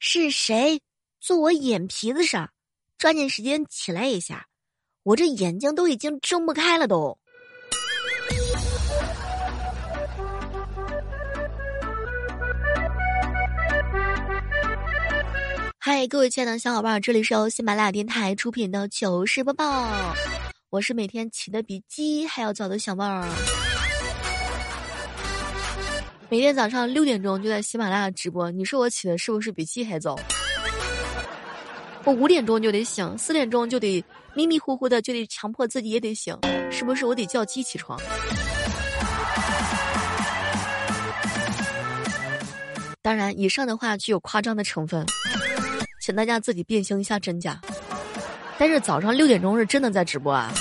是谁坐我眼皮子上？抓紧时间起来一下，我这眼睛都已经睁不开了都。嗨，各位亲爱的小伙伴，这里是由喜马拉雅电台出品的糗事播报，我是每天起的比鸡还要早的小妹儿。每天早上六点钟就在喜马拉雅直播，你说我起的是不是比鸡还早？我五点钟就得醒，四点钟就得迷迷糊糊的就得强迫自己也得醒，是不是我得叫鸡起床？当然，以上的话具有夸张的成分。请大家自己辨清一下真假。但是早上六点钟是真的在直播啊！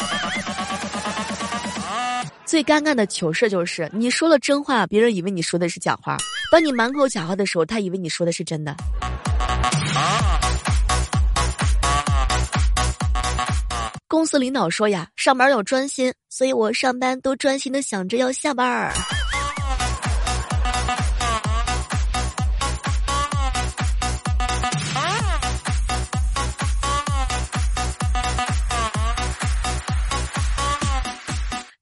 最尴尬的糗事就是，你说了真话，别人以为你说的是假话；当你满口假话的时候，他以为你说的是真的。公司领导说呀，上班要专心，所以我上班都专心的想着要下班儿。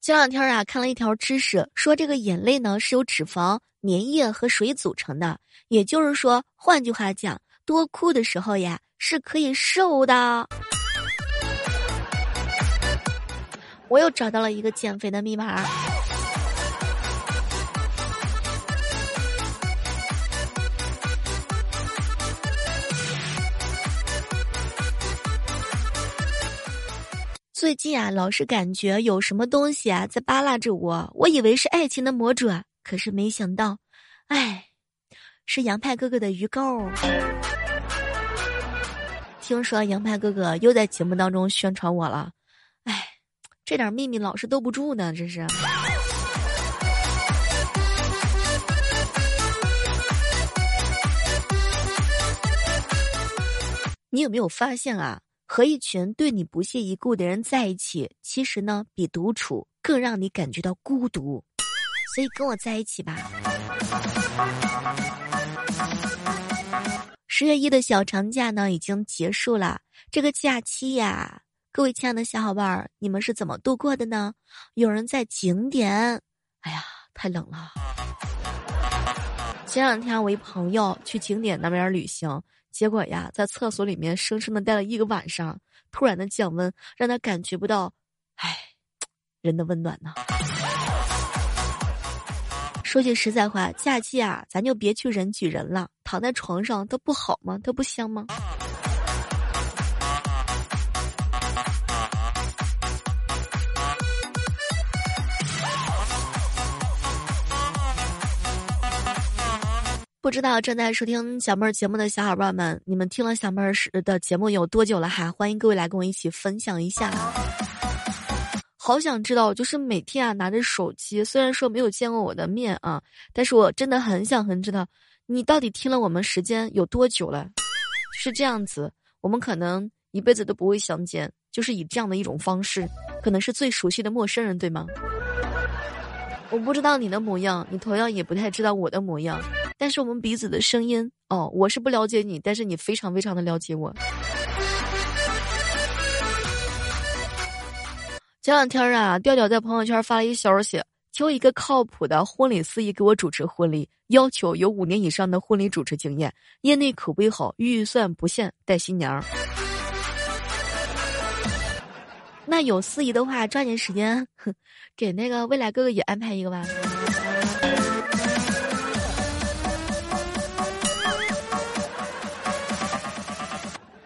前两天啊，看了一条知识，说这个眼泪呢是由脂肪、粘液和水组成的。也就是说，换句话讲，多哭的时候呀是可以瘦的。我又找到了一个减肥的密码。最近啊，老是感觉有什么东西啊在扒拉着我，我以为是爱情的魔爪，可是没想到，哎，是杨派哥哥的鱼钩。听说杨派哥哥又在节目当中宣传我了，哎，这点秘密老是兜不住呢，这是。你有没有发现啊？和一群对你不屑一顾的人在一起，其实呢比独处更让你感觉到孤独，所以跟我在一起吧。十月一的小长假呢已经结束了，这个假期呀，各位亲爱的小伙伴儿，你们是怎么度过的呢？有人在景点，哎呀，太冷了。前两天我一朋友去景点那边旅行。结果呀，在厕所里面生生的待了一个晚上，突然的降温让他感觉不到，唉，人的温暖呢。说句实在话，假期啊，咱就别去人挤人了，躺在床上，它不好吗？它不香吗？不知道正在收听小妹儿节目的小伙伴们，你们听了小妹儿时的节目有多久了哈？欢迎各位来跟我一起分享一下。好想知道，就是每天啊拿着手机，虽然说没有见过我的面啊，但是我真的很想很知道，你到底听了我们时间有多久了？是这样子，我们可能一辈子都不会相见，就是以这样的一种方式，可能是最熟悉的陌生人，对吗？我不知道你的模样，你同样也不太知道我的模样。但是我们彼此的声音哦，我是不了解你，但是你非常非常的了解我。前两天啊，调调在朋友圈发了一消息，求一个靠谱的婚礼司仪给我主持婚礼，要求有五年以上的婚礼主持经验，业内口碑好，预算不限，带新娘。那有司仪的话，抓紧时间给那个未来哥哥也安排一个吧。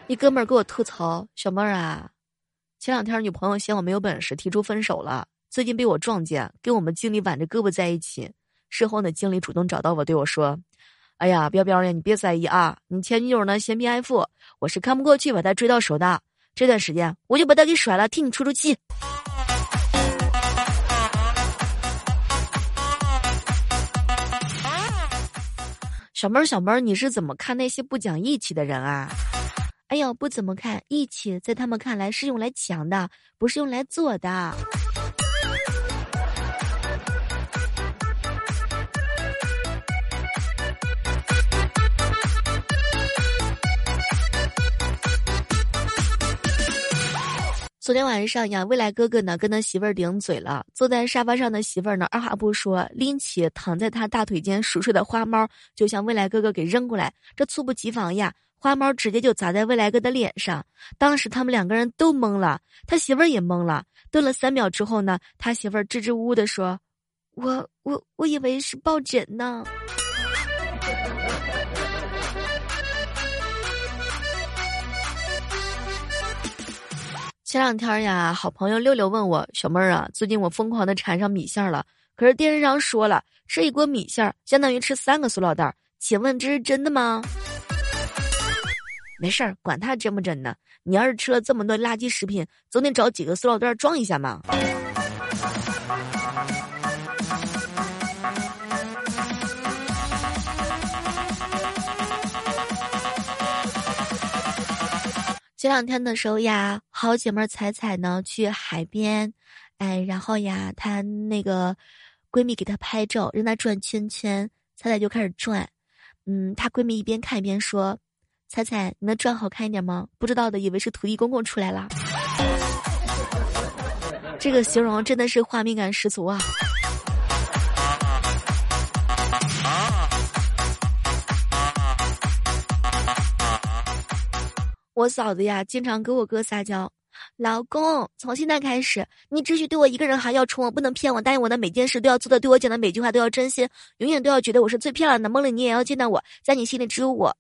一哥们儿给我吐槽：“小妹儿啊，前两天女朋友嫌我没有本事，提出分手了。最近被我撞见，跟我们经理挽着胳膊在一起。事后呢，经理主动找到我，对我说：‘哎呀，彪彪呀，你别在意啊，你前女友呢嫌贫爱富，我是看不过去把她追到手的。这段时间我就把她给甩了，替你出出气。’小妹儿，小妹儿，你是怎么看那些不讲义气的人啊？”哎呦，不怎么看一起，在他们看来是用来抢的，不是用来做的。昨天晚上呀，未来哥哥呢跟他媳妇儿顶嘴了。坐在沙发上的媳妇儿呢，二话不说，拎起躺在他大腿间熟睡的花猫，就向未来哥哥给扔过来。这猝不及防呀，花猫直接就砸在未来哥的脸上。当时他们两个人都懵了，他媳妇儿也懵了。顿了三秒之后呢，他媳妇儿支支吾吾的说：“我我我以为是抱枕呢。”前两天呀，好朋友六六问我：“小妹儿啊，最近我疯狂的馋上米线了，可是电视上说了，吃一锅米线相当于吃三个塑料袋，请问这是真的吗？”没事儿，管他真不真呢。你要是吃了这么多垃圾食品，总得找几个塑料袋装一下嘛。前两天的时候呀，好姐妹彩彩呢去海边，哎，然后呀，她那个闺蜜给她拍照，让她转圈圈，彩彩就开始转，嗯，她闺蜜一边看一边说：“彩彩，你能转好看一点吗？”不知道的以为是土地公公出来了，这个形容真的是画面感十足啊。我嫂子呀，经常给我哥撒娇，老公，从现在开始，你只许对我一个人好，要宠我，不能骗我，答应我的每件事都要做的，对我讲的每句话都要真心，永远都要觉得我是最漂亮的。梦里你也要见到我，在你心里只有我。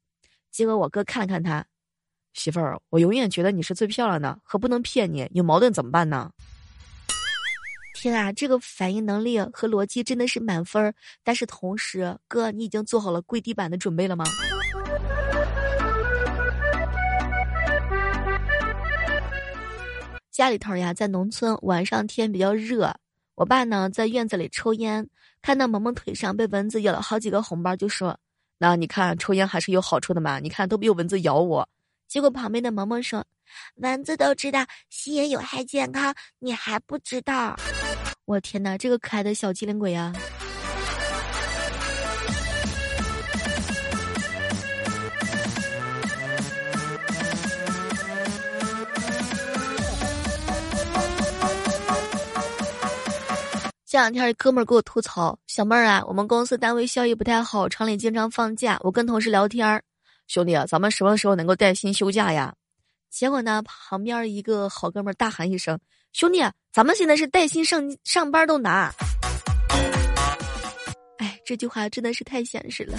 结果我哥看了看他，媳妇儿，我永远觉得你是最漂亮的，和不能骗你，有矛盾怎么办呢？天啊，这个反应能力和逻辑真的是满分儿，但是同时，哥，你已经做好了跪地板的准备了吗？家里头呀，在农村，晚上天比较热，我爸呢在院子里抽烟，看到萌萌腿上被蚊子咬了好几个红包，就说：“那你看抽烟还是有好处的嘛，你看都没有蚊子咬我。”结果旁边的萌萌说：“蚊子都知道吸烟有害健康，你还不知道？”我天哪，这个可爱的小机灵鬼啊！这两天，哥们儿给我吐槽：“小妹儿啊，我们公司单位效益不太好，厂里经常放假。我跟同事聊天儿，兄弟啊，咱们什么时候能够带薪休假呀？”结果呢，旁边一个好哥们儿大喊一声：“兄弟，咱们现在是带薪上上班都难。”哎，这句话真的是太现实了。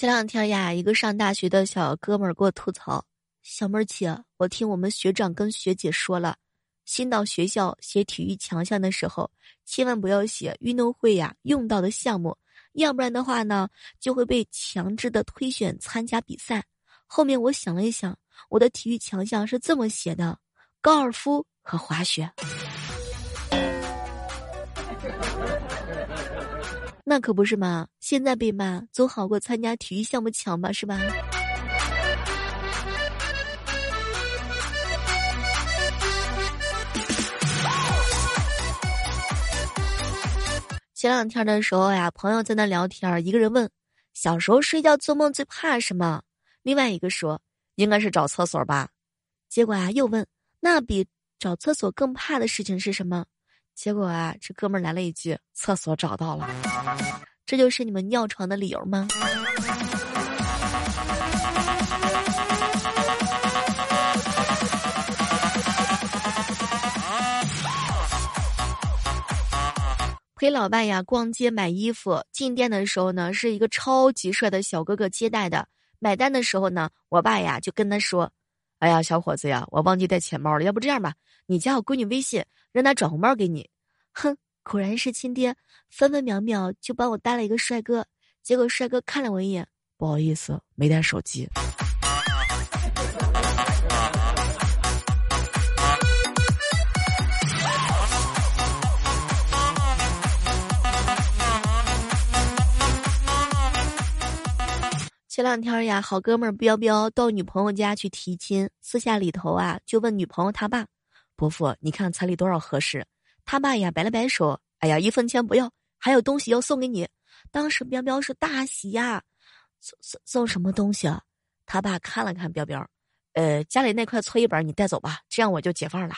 前两天呀，一个上大学的小哥们儿给我吐槽：“小妹儿姐，我听我们学长跟学姐说了，新到学校写体育强项的时候，千万不要写运动会呀用到的项目，要不然的话呢，就会被强制的推选参加比赛。”后面我想了一想，我的体育强项是这么写的：高尔夫和滑雪。那可不是嘛！现在被骂总好过参加体育项目强吧，是吧？前两天的时候呀，朋友在那聊天，一个人问：“小时候睡觉做梦最怕什么？”另外一个说：“应该是找厕所吧。”结果啊，又问：“那比找厕所更怕的事情是什么？”结果啊，这哥们儿来了一句：“厕所找到了。”这就是你们尿床的理由吗？陪老爸呀逛街买衣服，进店的时候呢，是一个超级帅的小哥哥接待的。买单的时候呢，我爸呀就跟他说：“哎呀，小伙子呀，我忘记带钱包了，要不这样吧，你加我闺女微信。”让她转红包给你，哼，果然是亲爹，分分秒秒就帮我带了一个帅哥。结果帅哥看了我一眼，不好意思，没带手机。前两天呀，好哥们彪彪到女朋友家去提亲，私下里头啊就问女朋友他爸：“伯父，你看彩礼多少合适？”他爸呀摆了摆手：“哎呀，一分钱不要，还有东西要送给你。”当时彪彪是大喜呀，送送送什么东西啊？他爸看了看彪彪，呃，家里那块搓衣板你带走吧，这样我就解放了。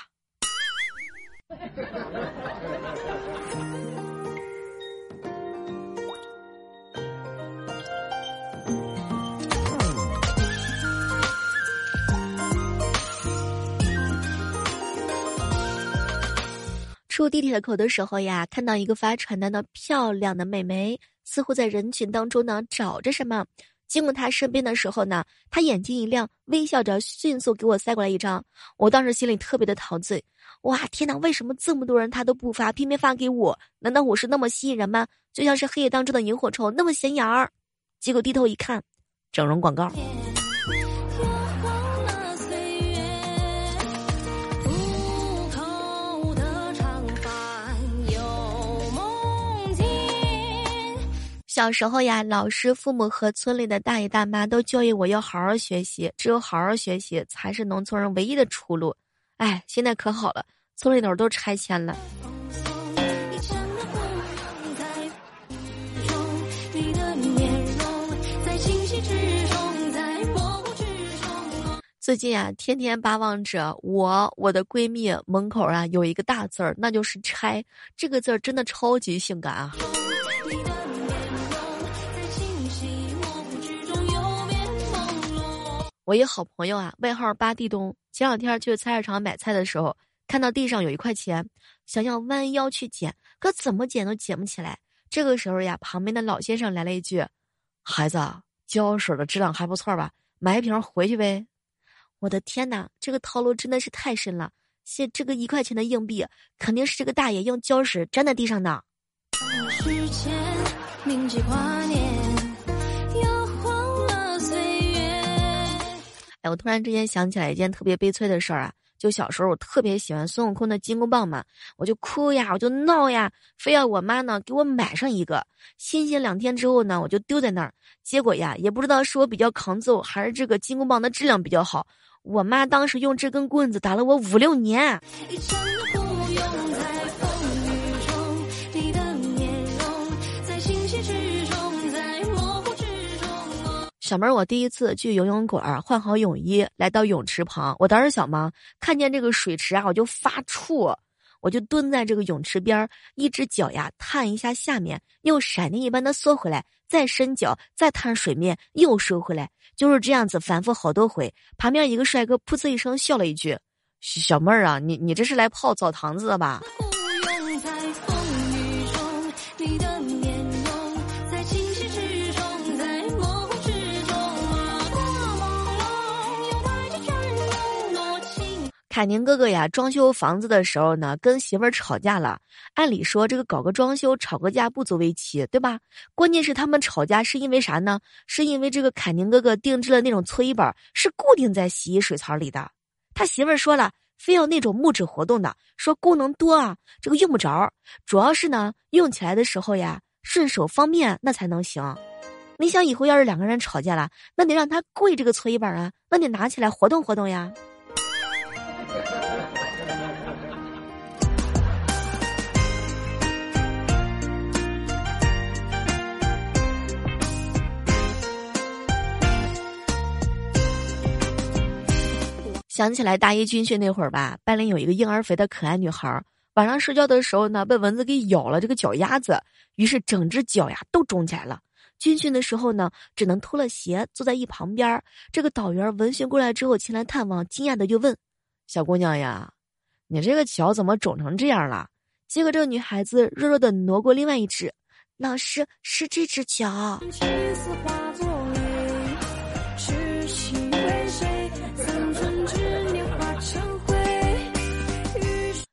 出地铁口的时候呀，看到一个发传单的漂亮的美眉，似乎在人群当中呢找着什么。经过她身边的时候呢，她眼睛一亮，微笑着迅速给我塞过来一张。我当时心里特别的陶醉，哇，天哪！为什么这么多人他都不发，偏偏发给我？难道我是那么吸引人吗？就像是黑夜当中的萤火虫，那么显眼儿？结果低头一看，整容广告。小时候呀，老师、父母和村里的大爷大妈都教育我要好好学习，只有好好学习才是农村人唯一的出路。哎，现在可好了，村里头都拆迁了。最近啊，天天巴望着我我的闺蜜门口啊有一个大字儿，那就是“拆”。这个字儿真的超级性感啊！我一好朋友啊，外号八地东。前两天去菜市场买菜的时候，看到地上有一块钱，想要弯腰去捡，可怎么捡都捡不起来。这个时候呀，旁边的老先生来了一句：“孩子，胶水的质量还不错吧？买一瓶回去呗。”我的天哪，这个套路真的是太深了！现这个一块钱的硬币，肯定是这个大爷用胶水粘在地上的。哎，我突然之间想起来一件特别悲催的事儿啊！就小时候我特别喜欢孙悟空的金箍棒嘛，我就哭呀，我就闹呀，非要我妈呢给我买上一个。新鲜两天之后呢，我就丢在那儿。结果呀，也不知道是我比较抗揍，还是这个金箍棒的质量比较好，我妈当时用这根棍子打了我五六年。小妹儿，我第一次去游泳馆，换好泳衣，来到泳池旁。我当时小嘛，看见这个水池啊，我就发怵，我就蹲在这个泳池边，一只脚呀探一下下面，又闪电一般的缩回来，再伸脚，再探水面，又收回来，就是这样子反复好多回。旁边一个帅哥噗呲一声笑了一句：“小妹儿啊，你你这是来泡澡堂子的吧？”不用在风雨中你的凯宁哥哥呀，装修房子的时候呢，跟媳妇儿吵架了。按理说，这个搞个装修吵个架不足为奇，对吧？关键是他们吵架是因为啥呢？是因为这个凯宁哥哥定制了那种搓衣板，是固定在洗衣水槽里的。他媳妇儿说了，非要那种木质活动的，说功能多啊，这个用不着。主要是呢，用起来的时候呀，顺手方便，那才能行。你想以后要是两个人吵架了，那得让他跪这个搓衣板啊，那得拿起来活动活动呀。想起来大一军训那会儿吧，班里有一个婴儿肥的可爱女孩，晚上睡觉的时候呢，被蚊子给咬了这个脚丫子，于是整只脚呀都肿起来了。军训的时候呢，只能脱了鞋坐在一旁边。这个导员闻讯过来之后前来探望，惊讶的就问：“小姑娘呀，你这个脚怎么肿成这样了？”结果这个女孩子弱弱的挪过另外一只，老师是这只脚。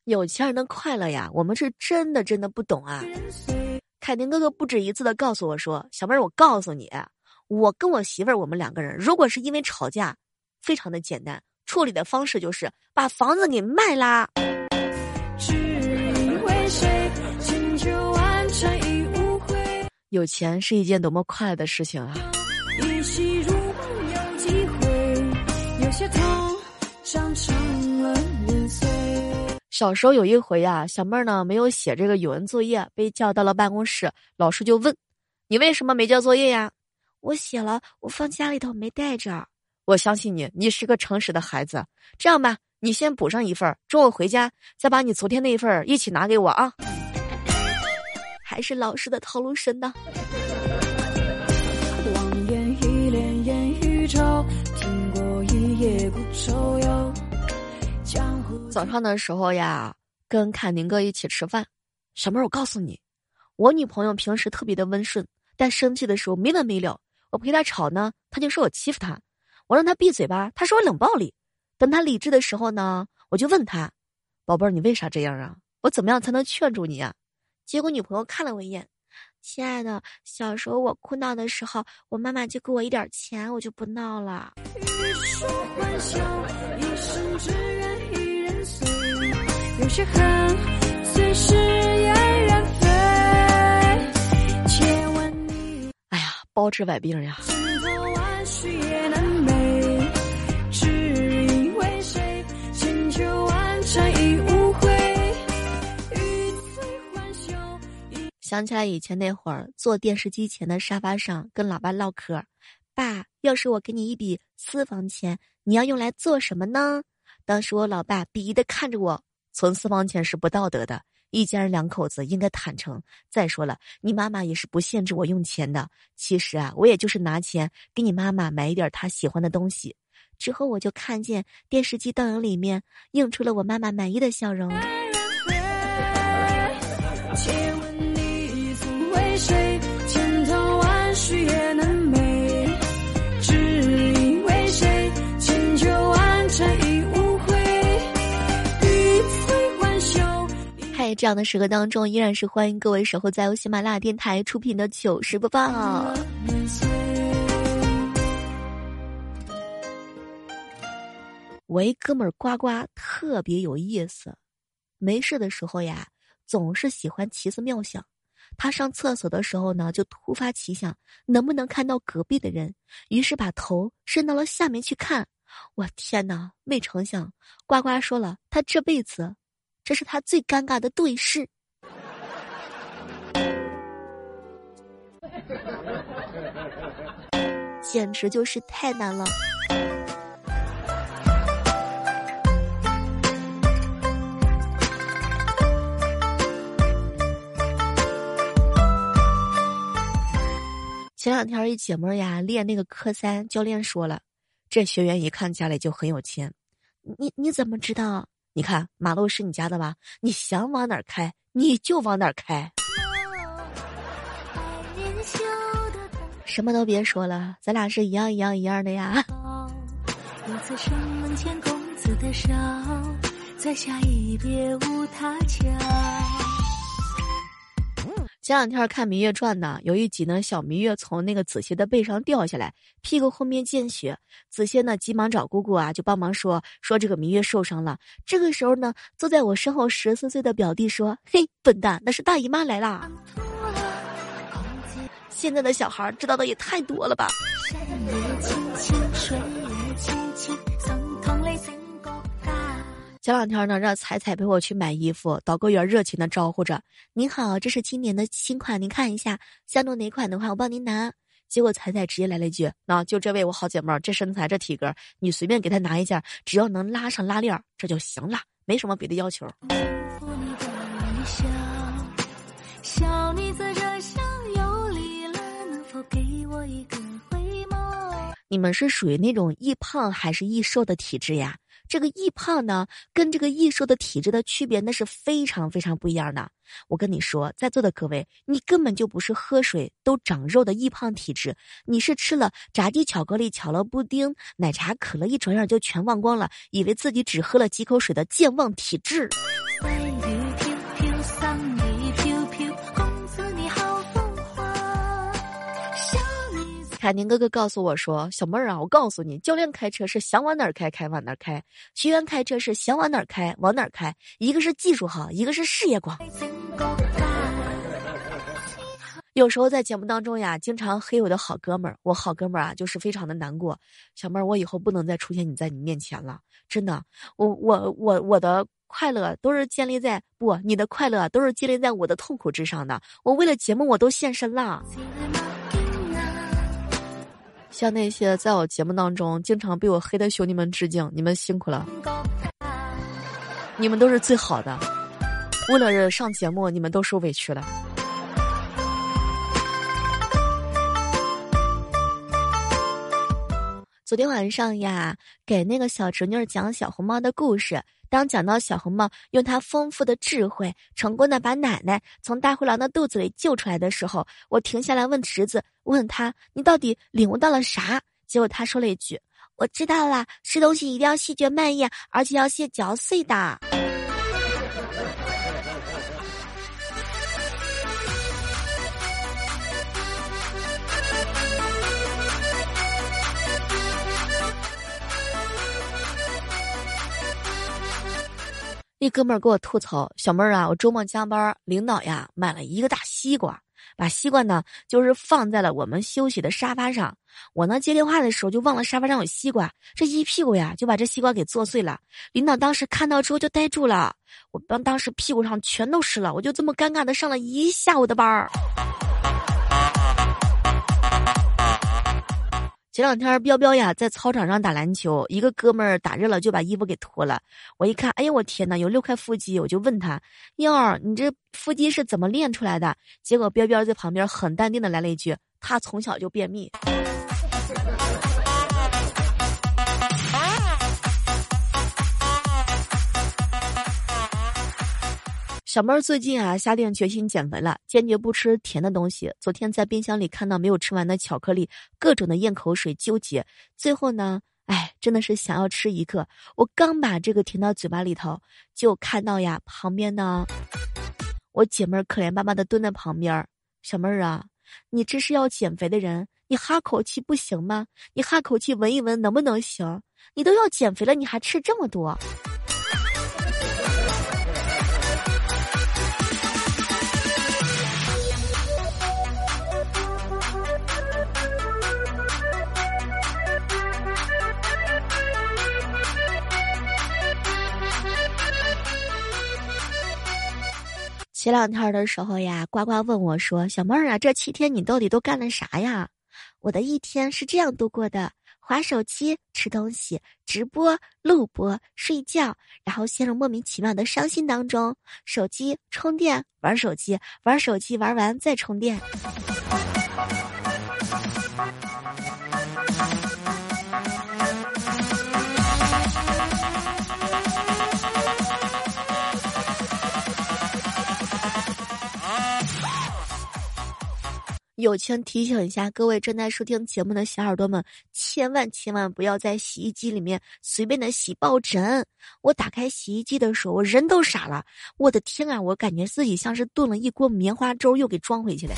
有钱人的快乐呀，我们是真的真的不懂啊！凯宁哥哥不止一次的告诉我说：“小妹儿，我告诉你，我跟我媳妇儿，我们两个人，如果是因为吵架，非常的简单，处理的方式就是把房子给卖啦。”有钱是一件多么快乐的事情啊！小时候有一回呀，小妹儿呢没有写这个语文作业，被叫到了办公室，老师就问：“你为什么没交作业呀？”我写了，我放家里头没带着。我相信你，你是个诚实的孩子。这样吧，你先补上一份，中午回家再把你昨天那一份一起拿给我啊。还是老师的套路深呢。早上的时候呀，跟凯宁哥一起吃饭。小妹儿，我告诉你，我女朋友平时特别的温顺，但生气的时候没完没了。我陪她吵呢，她就说我欺负她。我让她闭嘴吧，她说我冷暴力。等她理智的时候呢，我就问她：“宝贝儿，你为啥这样啊？我怎么样才能劝住你啊？”结果女朋友看了我一眼：“亲爱的，小时候我哭闹的时候，我妈妈就给我一点钱，我就不闹了。”有些恨随时冉冉飞。哎呀，包治百病呀。想起来以前那会儿，坐电视机前的沙发上跟老爸唠嗑。爸，要是我给你一笔私房钱，你要用来做什么呢？当时我老爸鄙夷的看着我，存私房钱是不道德的，一家人两口子应该坦诚。再说了，你妈妈也是不限制我用钱的。其实啊，我也就是拿钱给你妈妈买一点她喜欢的东西。之后我就看见电视机倒影里面映出了我妈妈满意的笑容。在这样的时刻当中，依然是欢迎各位守候在由喜马拉雅电台出品的糗事播报。我一哥们儿呱呱特别有意思，没事的时候呀，总是喜欢奇思妙想。他上厕所的时候呢，就突发奇想，能不能看到隔壁的人？于是把头伸到了下面去看。我天哪！没成想，呱呱说了，他这辈子。这是他最尴尬的对视，简直就是太难了。前两天一姐妹呀练那个科三，教练说了，这学员一看家里就很有钱，你你怎么知道？你看，马路是你家的吧？你想往哪儿开，你就往哪儿开。什么都别说了，咱俩是一样一样一样的呀。前两天看《芈月传》呢，有一集呢，小芈月从那个子歇的背上掉下来，屁股后面见血。子歇呢，急忙找姑姑啊，就帮忙说说这个芈月受伤了。这个时候呢，坐在我身后十四岁的表弟说：“嘿，笨蛋，那是大姨妈来啦！”现在的小孩知道的也太多了吧。前两天呢，让彩彩陪我去买衣服，导购员热情的招呼着：“您好，这是今年的新款，您看一下，想弄哪款的话，我帮您拿。”结果彩彩直接来了一句：“那就这位我好姐妹儿，这身材这体格，你随便给她拿一件，只要能拉上拉链，这就行了，没什么别的要求。”你们是属于那种易胖还是易瘦的体质呀？这个易胖呢，跟这个易瘦的体质的区别那是非常非常不一样的。我跟你说，在座的各位，你根本就不是喝水都长肉的易胖体质，你是吃了炸鸡、巧克力、巧乐布丁、奶茶、可乐，一转眼就全忘光了，以为自己只喝了几口水的健忘体质。凯宁哥哥告诉我说：“小妹儿啊，我告诉你，教练开车是想往哪儿开开往哪儿开，学员开车是想往哪儿开往哪儿开。一个是技术好，一个是事业广。”有时候在节目当中呀，经常黑我的好哥们儿，我好哥们儿啊，就是非常的难过。小妹儿，我以后不能再出现你在你面前了，真的，我我我我的快乐都是建立在不，你的快乐都是建立在我的痛苦之上的。我为了节目，我都献身了。向那些在我节目当中经常被我黑的兄弟们致敬，你们辛苦了，你们都是最好的。为了上节目，你们都受委屈了。昨天晚上呀，给那个小侄女讲小红帽的故事。当讲到小红帽用他丰富的智慧，成功的把奶奶从大灰狼的肚子里救出来的时候，我停下来问侄子，问他：“你到底领悟到了啥？”结果他说了一句：“我知道啦，吃东西一定要细嚼慢咽，而且要先嚼碎的。”那哥们儿给我吐槽：“小妹儿啊，我周末加班，领导呀买了一个大西瓜，把西瓜呢就是放在了我们休息的沙发上。我呢接电话的时候就忘了沙发上有西瓜，这一屁股呀就把这西瓜给坐碎了。领导当时看到之后就呆住了，我当当时屁股上全都湿了，我就这么尴尬的上了一下午的班儿。”前两天，彪彪呀在操场上打篮球，一个哥们儿打热了就把衣服给脱了。我一看，哎呀，我天呐，有六块腹肌！我就问他：“妞儿，你这腹肌是怎么练出来的？”结果彪彪在旁边很淡定的来了一句：“他从小就便秘。”小妹儿最近啊下定决心减肥了，坚决不吃甜的东西。昨天在冰箱里看到没有吃完的巧克力，各种的咽口水，纠结。最后呢，哎，真的是想要吃一个。我刚把这个填到嘴巴里头，就看到呀，旁边呢，我姐妹儿可怜巴巴的蹲在旁边。小妹儿啊，你这是要减肥的人，你哈口气不行吗？你哈口气闻一闻能不能行？你都要减肥了，你还吃这么多？前两天的时候呀，呱呱问我说：“小妹儿啊，这七天你到底都干了啥呀？”我的一天是这样度过的：划手机、吃东西、直播、录播、睡觉，然后陷入莫名其妙的伤心当中。手机充电，玩手机，玩手机，玩完再充电。友情提醒一下各位正在收听节目的小耳朵们，千万千万不要在洗衣机里面随便的洗抱枕。我打开洗衣机的时候，我人都傻了。我的天啊，我感觉自己像是炖了一锅棉花粥，又给装回去了。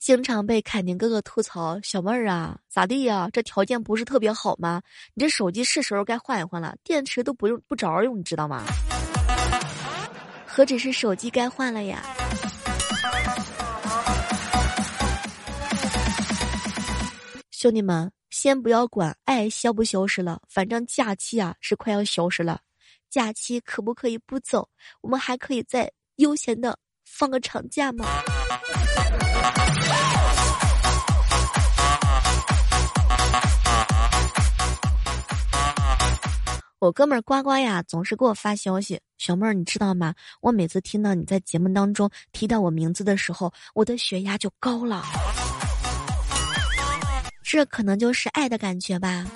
经常被凯宁哥哥吐槽，小妹儿啊，咋地呀？这条件不是特别好吗？你这手机是时候该换一换了，电池都不用不着用，你知道吗？何止是手机该换了呀？兄弟们，先不要管爱消不消失了，反正假期啊是快要消失了，假期可不可以不走？我们还可以再悠闲的放个长假吗？我哥们儿呱呱呀，总是给我发消息。小妹儿，你知道吗？我每次听到你在节目当中提到我名字的时候，我的血压就高了。这可能就是爱的感觉吧。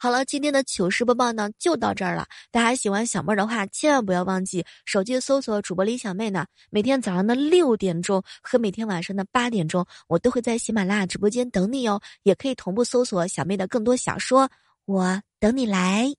好了，今天的糗事播报呢就到这儿了。大家喜欢小妹儿的话，千万不要忘记手机搜索主播李小妹呢。每天早上的六点钟和每天晚上的八点钟，我都会在喜马拉雅直播间等你哦。也可以同步搜索小妹的更多小说，我等你来。